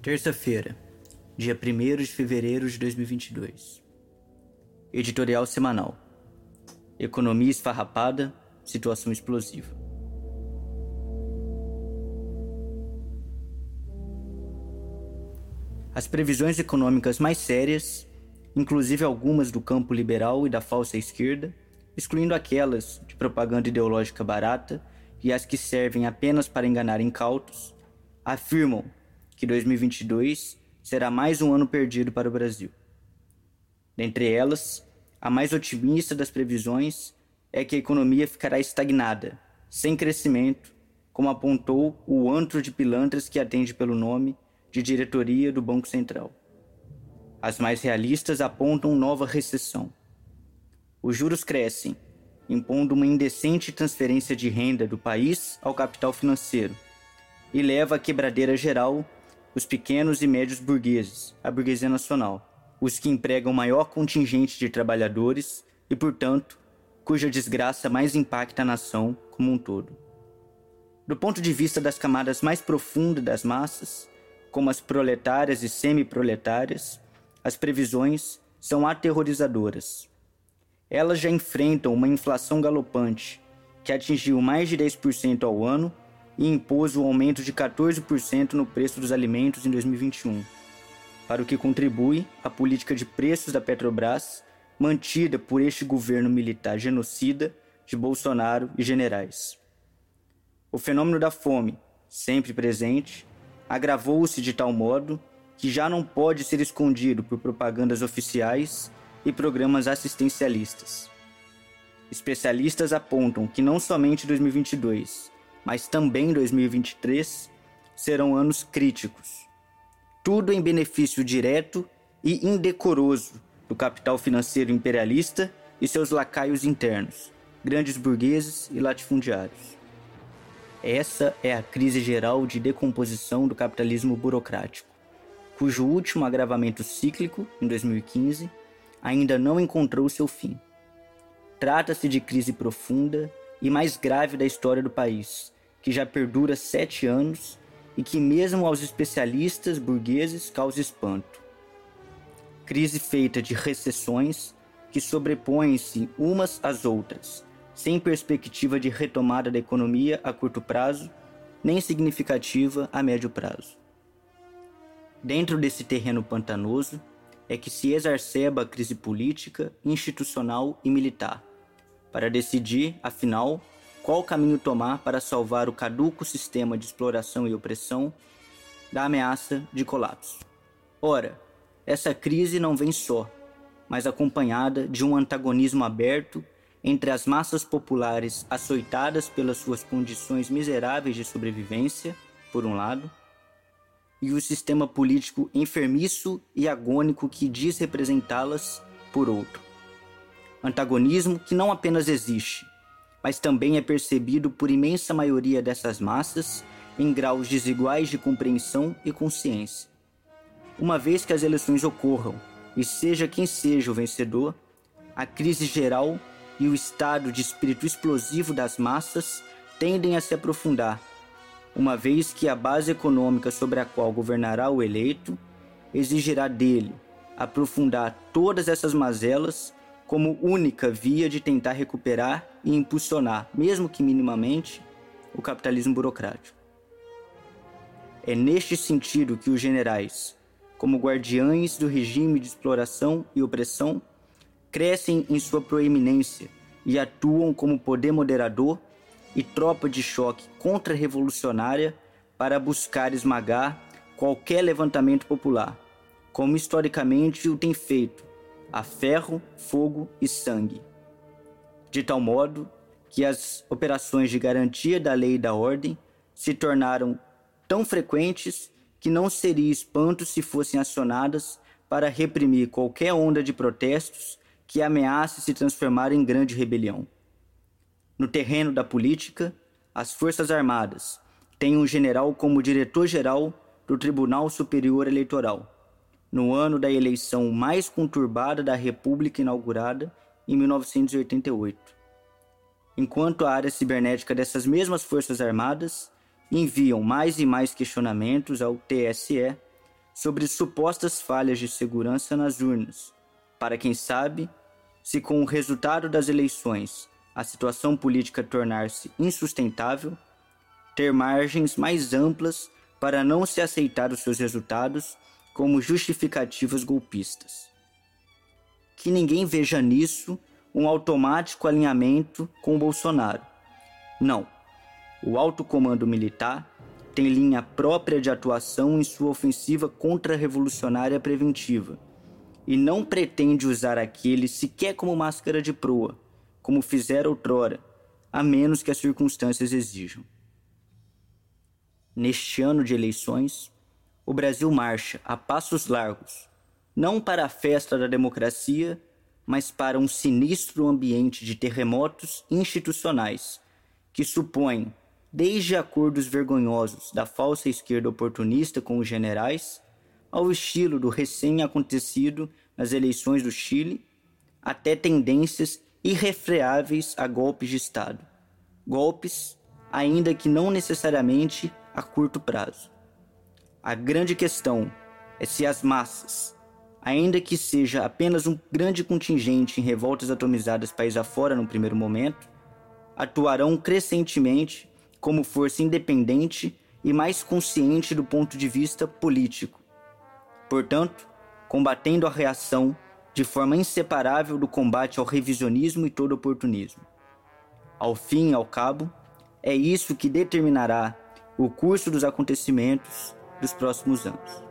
Terça-feira, dia 1 de fevereiro de 2022. Editorial semanal. Economia esfarrapada, situação explosiva. As previsões econômicas mais sérias, inclusive algumas do campo liberal e da falsa esquerda, excluindo aquelas de propaganda ideológica barata e as que servem apenas para enganar incautos, afirmam que 2022 será mais um ano perdido para o Brasil. Dentre elas, a mais otimista das previsões é que a economia ficará estagnada, sem crescimento, como apontou o antro de pilantras que atende pelo nome de diretoria do Banco Central. As mais realistas apontam nova recessão. Os juros crescem, impondo uma indecente transferência de renda do país ao capital financeiro, e leva à quebradeira geral os pequenos e médios burgueses, a burguesia nacional, os que empregam maior contingente de trabalhadores e, portanto, cuja desgraça mais impacta a nação como um todo. Do ponto de vista das camadas mais profundas das massas, como as proletárias e semi-proletárias, as previsões são aterrorizadoras. Elas já enfrentam uma inflação galopante que atingiu mais de 10% ao ano e impôs o aumento de 14% no preço dos alimentos em 2021, para o que contribui a política de preços da Petrobras mantida por este governo militar genocida de Bolsonaro e generais. O fenômeno da fome, sempre presente, agravou-se de tal modo que já não pode ser escondido por propagandas oficiais e programas assistencialistas. Especialistas apontam que não somente 2022, mas também 2023 serão anos críticos. Tudo em benefício direto e indecoroso do capital financeiro imperialista e seus lacaios internos, grandes burgueses e latifundiários. Essa é a crise geral de decomposição do capitalismo burocrático, cujo último agravamento cíclico, em 2015, ainda não encontrou seu fim. Trata-se de crise profunda e mais grave da história do país, que já perdura sete anos e que, mesmo aos especialistas burgueses, causa espanto. Crise feita de recessões que sobrepõem-se umas às outras, sem perspectiva de retomada da economia a curto prazo, nem significativa a médio prazo. Dentro desse terreno pantanoso é que se exacerba a crise política, institucional e militar, para decidir, afinal, qual caminho tomar para salvar o caduco sistema de exploração e opressão da ameaça de colapso. Ora, essa crise não vem só, mas acompanhada de um antagonismo aberto entre as massas populares açoitadas pelas suas condições miseráveis de sobrevivência, por um lado, e o sistema político enfermiço e agônico que diz representá-las, por outro. Antagonismo que não apenas existe, mas também é percebido por imensa maioria dessas massas em graus desiguais de compreensão e consciência. Uma vez que as eleições ocorram, e seja quem seja o vencedor, a crise geral e o estado de espírito explosivo das massas tendem a se aprofundar, uma vez que a base econômica sobre a qual governará o eleito exigirá dele aprofundar todas essas mazelas como única via de tentar recuperar e impulsionar, mesmo que minimamente, o capitalismo burocrático. É neste sentido que os generais, como guardiães do regime de exploração e opressão, crescem em sua proeminência e atuam como poder moderador e tropa de choque contra-revolucionária para buscar esmagar qualquer levantamento popular, como historicamente o tem feito, a ferro, fogo e sangue. De tal modo que as operações de garantia da lei e da ordem se tornaram tão frequentes que não seria espanto se fossem acionadas para reprimir qualquer onda de protestos que ameace se transformar em grande rebelião. No terreno da política, as Forças Armadas têm um general como diretor-geral do Tribunal Superior Eleitoral, no ano da eleição mais conturbada da República inaugurada em 1988. Enquanto a área cibernética dessas mesmas Forças Armadas enviam mais e mais questionamentos ao TSE sobre supostas falhas de segurança nas urnas, para quem sabe, se com o resultado das eleições a situação política tornar-se insustentável, ter margens mais amplas para não se aceitar os seus resultados como justificativas golpistas. Que ninguém veja nisso um automático alinhamento com Bolsonaro. Não. O alto comando militar tem linha própria de atuação em sua ofensiva contra-revolucionária preventiva e não pretende usar aquele sequer como máscara de proa, como fizera outrora, a menos que as circunstâncias exijam. Neste ano de eleições, o Brasil marcha a passos largos, não para a festa da democracia, mas para um sinistro ambiente de terremotos institucionais que supõe desde acordos vergonhosos da falsa esquerda oportunista com os generais, ao estilo do recém-acontecido nas eleições do Chile, até tendências irrefreáveis a golpes de Estado. Golpes, ainda que não necessariamente a curto prazo. A grande questão é se as massas, ainda que seja apenas um grande contingente em revoltas atomizadas país afora no primeiro momento, atuarão crescentemente como força independente e mais consciente do ponto de vista político. Portanto, combatendo a reação de forma inseparável do combate ao revisionismo e todo oportunismo. Ao fim e ao cabo, é isso que determinará o curso dos acontecimentos dos próximos anos.